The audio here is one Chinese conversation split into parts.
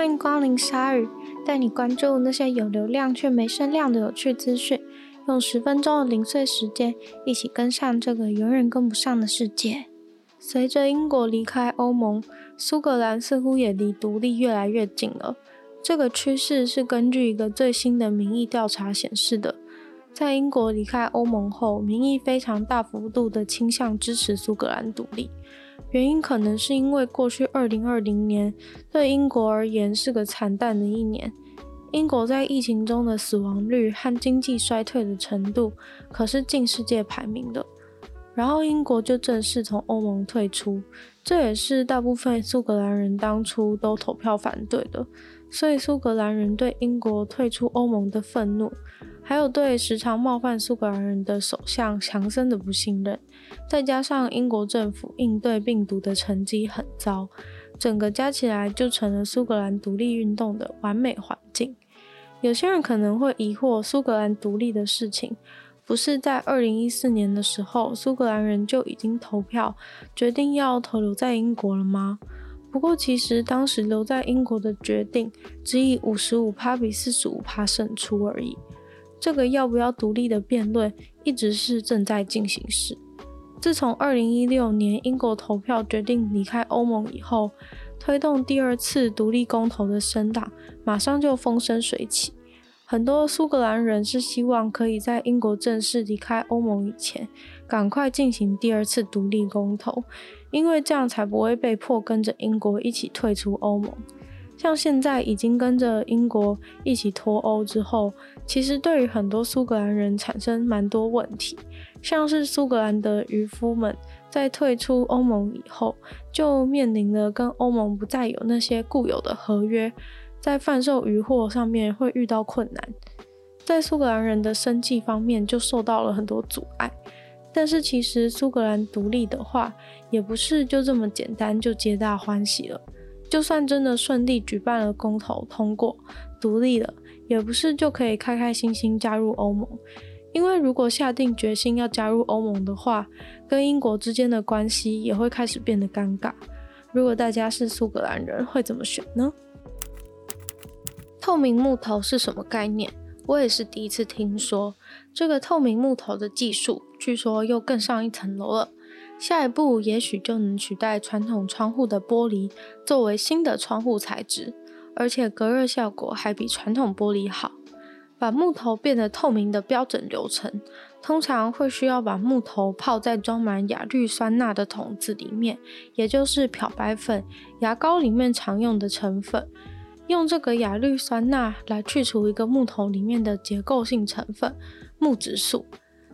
欢迎光临鲨语，带你关注那些有流量却没声量的有趣资讯。用十分钟的零碎时间，一起跟上这个永远跟不上的世界。随着英国离开欧盟，苏格兰似乎也离独立越来越近了。这个趋势是根据一个最新的民意调查显示的。在英国离开欧盟后，民意非常大幅度的倾向支持苏格兰独立。原因可能是因为过去二零二零年对英国而言是个惨淡的一年。英国在疫情中的死亡率和经济衰退的程度可是进世界排名的。然后英国就正式从欧盟退出，这也是大部分苏格兰人当初都投票反对的。所以苏格兰人对英国退出欧盟的愤怒，还有对时常冒犯苏格兰人的首相强森的不信任，再加上英国政府应对病毒的成绩很糟，整个加起来就成了苏格兰独立运动的完美环境。有些人可能会疑惑，苏格兰独立的事情，不是在二零一四年的时候，苏格兰人就已经投票决定要投留在英国了吗？不过，其实当时留在英国的决定只以五十五趴比四十五趴胜出而已。这个要不要独立的辩论一直是正在进行时。自从二零一六年英国投票决定离开欧盟以后，推动第二次独立公投的声党马上就风生水起。很多苏格兰人是希望可以在英国正式离开欧盟以前，赶快进行第二次独立公投。因为这样才不会被迫跟着英国一起退出欧盟。像现在已经跟着英国一起脱欧之后，其实对于很多苏格兰人产生蛮多问题。像是苏格兰的渔夫们在退出欧盟以后，就面临了跟欧盟不再有那些固有的合约，在贩售渔获上面会遇到困难，在苏格兰人的生计方面就受到了很多阻碍。但是其实苏格兰独立的话，也不是就这么简单就皆大欢喜了。就算真的顺利举办了公投通过独立了，也不是就可以开开心心加入欧盟。因为如果下定决心要加入欧盟的话，跟英国之间的关系也会开始变得尴尬。如果大家是苏格兰人，会怎么选呢？透明木头是什么概念？我也是第一次听说。这个透明木头的技术，据说又更上一层楼了。下一步也许就能取代传统窗户的玻璃，作为新的窗户材质，而且隔热效果还比传统玻璃好。把木头变得透明的标准流程，通常会需要把木头泡在装满亚氯酸钠的桶子里面，也就是漂白粉、牙膏里面常用的成分。用这个亚氯酸钠来去除一个木头里面的结构性成分。木质素，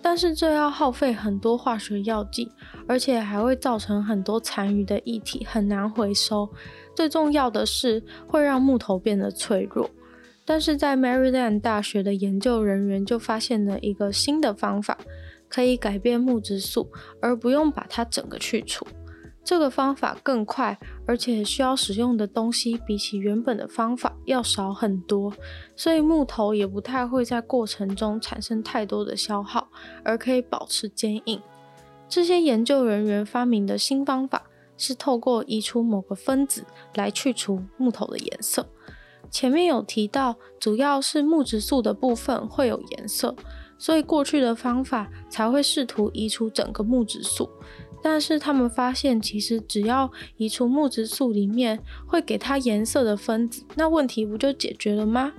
但是这要耗费很多化学药剂，而且还会造成很多残余的液体，很难回收。最重要的是，会让木头变得脆弱。但是在 Maryland 大学的研究人员就发现了一个新的方法，可以改变木质素，而不用把它整个去除。这个方法更快，而且需要使用的东西比起原本的方法要少很多，所以木头也不太会在过程中产生太多的消耗，而可以保持坚硬。这些研究人员发明的新方法是透过移除某个分子来去除木头的颜色。前面有提到，主要是木质素的部分会有颜色，所以过去的方法才会试图移除整个木质素。但是他们发现，其实只要移除木质素里面会给它颜色的分子，那问题不就解决了吗？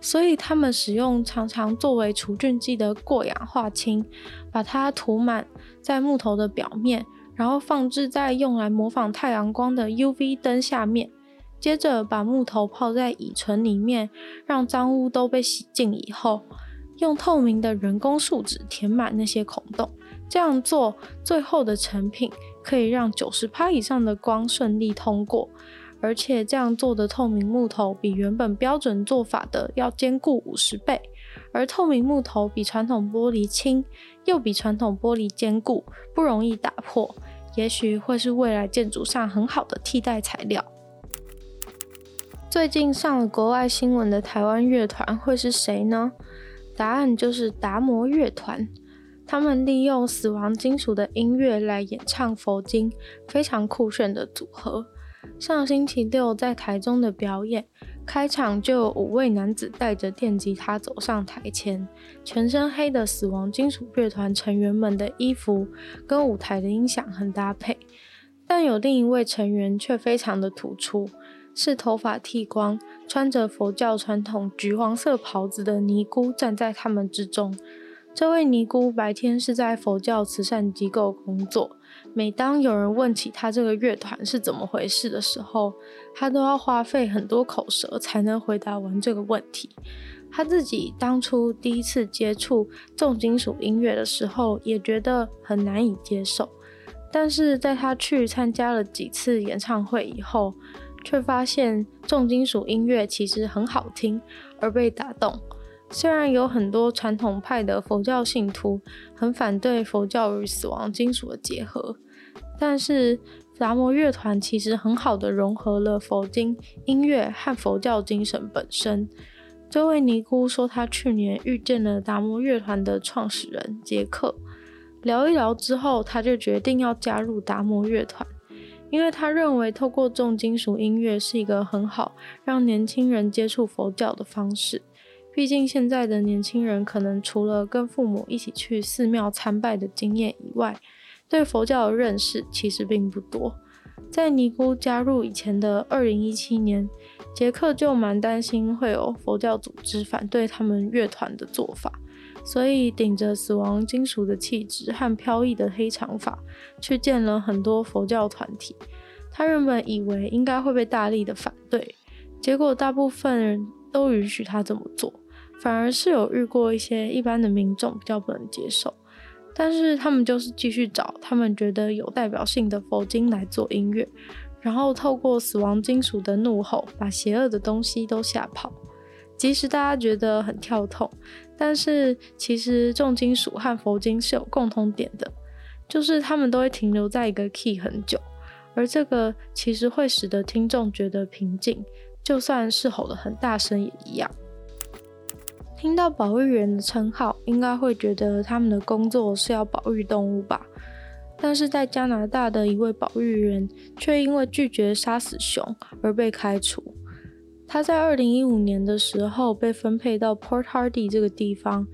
所以他们使用常常作为除菌剂的过氧化氢，把它涂满在木头的表面，然后放置在用来模仿太阳光的 UV 灯下面，接着把木头泡在乙醇里面，让脏污都被洗净以后，用透明的人工树脂填满那些孔洞。这样做，最后的成品可以让九十趴以上的光顺利通过，而且这样做的透明木头比原本标准做法的要坚固五十倍，而透明木头比传统玻璃轻，又比传统玻璃坚固，不容易打破，也许会是未来建筑上很好的替代材料。最近上了国外新闻的台湾乐团会是谁呢？答案就是达摩乐团。他们利用死亡金属的音乐来演唱佛经，非常酷炫的组合。上星期六在台中的表演，开场就有五位男子带着电吉他走上台前，全身黑的死亡金属乐团成员们的衣服跟舞台的音响很搭配。但有另一位成员却非常的突出，是头发剃光、穿着佛教传统橘黄色袍子的尼姑站在他们之中。这位尼姑白天是在佛教慈善机构工作。每当有人问起他这个乐团是怎么回事的时候，他都要花费很多口舌才能回答完这个问题。他自己当初第一次接触重金属音乐的时候，也觉得很难以接受。但是在他去参加了几次演唱会以后，却发现重金属音乐其实很好听，而被打动。虽然有很多传统派的佛教信徒很反对佛教与死亡金属的结合，但是达摩乐团其实很好的融合了佛经音乐和佛教精神本身。这位尼姑说，她去年遇见了达摩乐团的创始人杰克，聊一聊之后，她就决定要加入达摩乐团，因为他认为透过重金属音乐是一个很好让年轻人接触佛教的方式。毕竟现在的年轻人可能除了跟父母一起去寺庙参拜的经验以外，对佛教的认识其实并不多。在尼姑加入以前的二零一七年，杰克就蛮担心会有佛教组织反对他们乐团的做法，所以顶着死亡金属的气质和飘逸的黑长发，去见了很多佛教团体。他原本以为应该会被大力的反对，结果大部分人都允许他这么做。反而是有遇过一些一般的民众比较不能接受，但是他们就是继续找他们觉得有代表性的佛经来做音乐，然后透过死亡金属的怒吼，把邪恶的东西都吓跑。即使大家觉得很跳痛，但是其实重金属和佛经是有共通点的，就是他们都会停留在一个 key 很久，而这个其实会使得听众觉得平静，就算是吼得很大声也一样。听到保育员的称号，应该会觉得他们的工作是要保育动物吧？但是在加拿大的一位保育员却因为拒绝杀死熊而被开除。他在二零一五年的时候被分配到 Port Hardy 这个地方，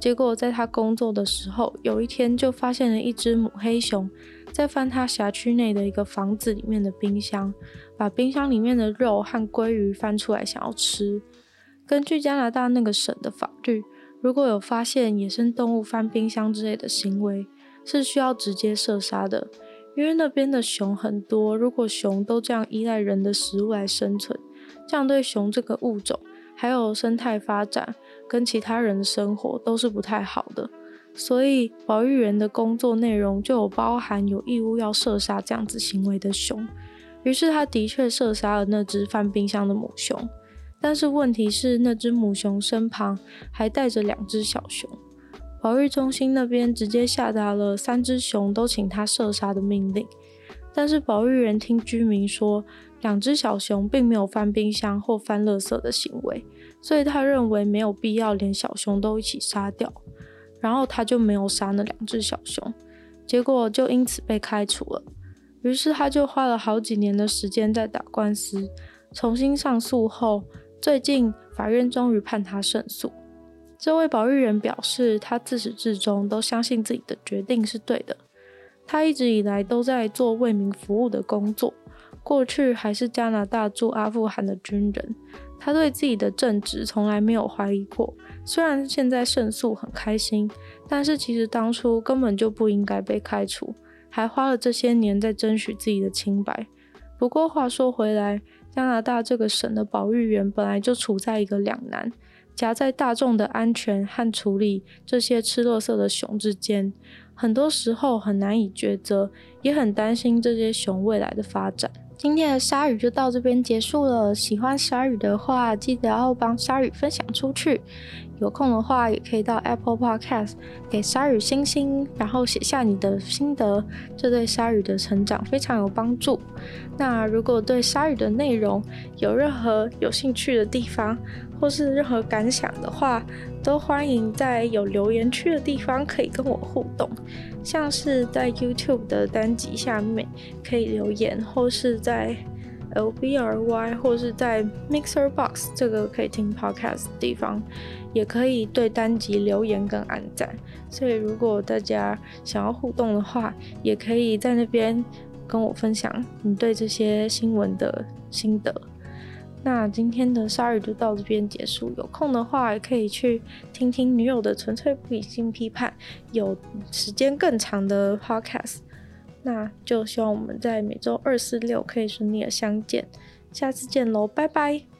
结果在他工作的时候，有一天就发现了一只母黑熊在翻他辖区内的一个房子里面的冰箱，把冰箱里面的肉和鲑鱼翻出来想要吃。根据加拿大那个省的法律，如果有发现野生动物翻冰箱之类的行为，是需要直接射杀的。因为那边的熊很多，如果熊都这样依赖人的食物来生存，这样对熊这个物种还有生态发展跟其他人的生活都是不太好的。所以保育员的工作内容就有包含有义务要射杀这样子行为的熊。于是他的确射杀了那只翻冰箱的母熊。但是问题是，那只母熊身旁还带着两只小熊。保育中心那边直接下达了三只熊都请他射杀的命令。但是保育员听居民说，两只小熊并没有翻冰箱或翻垃圾的行为，所以他认为没有必要连小熊都一起杀掉。然后他就没有杀那两只小熊，结果就因此被开除了。于是他就花了好几年的时间在打官司，重新上诉后。最近，法院终于判他胜诉。这位保育员表示，他自始至终都相信自己的决定是对的。他一直以来都在做为民服务的工作，过去还是加拿大驻阿富汗的军人。他对自己的正直从来没有怀疑过。虽然现在胜诉很开心，但是其实当初根本就不应该被开除，还花了这些年在争取自己的清白。不过话说回来，加拿大这个省的保育员本来就处在一个两难，夹在大众的安全和处理这些吃垃圾的熊之间，很多时候很难以抉择，也很担心这些熊未来的发展。今天的鲨鱼就到这边结束了。喜欢鲨鱼的话，记得要帮鲨鱼分享出去。有空的话，也可以到 Apple Podcast 给鲨鱼星星，然后写下你的心得，这对鲨鱼的成长非常有帮助。那如果对鲨鱼的内容有任何有兴趣的地方，或是任何感想的话，都欢迎在有留言区的地方可以跟我互动，像是在 YouTube 的单集下面可以留言，或是在 L B R Y，或是在 Mixer Box 这个可以听 Podcast 的地方，也可以对单集留言跟按赞。所以如果大家想要互动的话，也可以在那边跟我分享你对这些新闻的心得。那今天的鲨鱼就到这边结束。有空的话，也可以去听听女友的纯粹不理性批判。有时间更长的 podcast，那就希望我们在每周二、四、六可以顺利的相见。下次见喽，拜拜。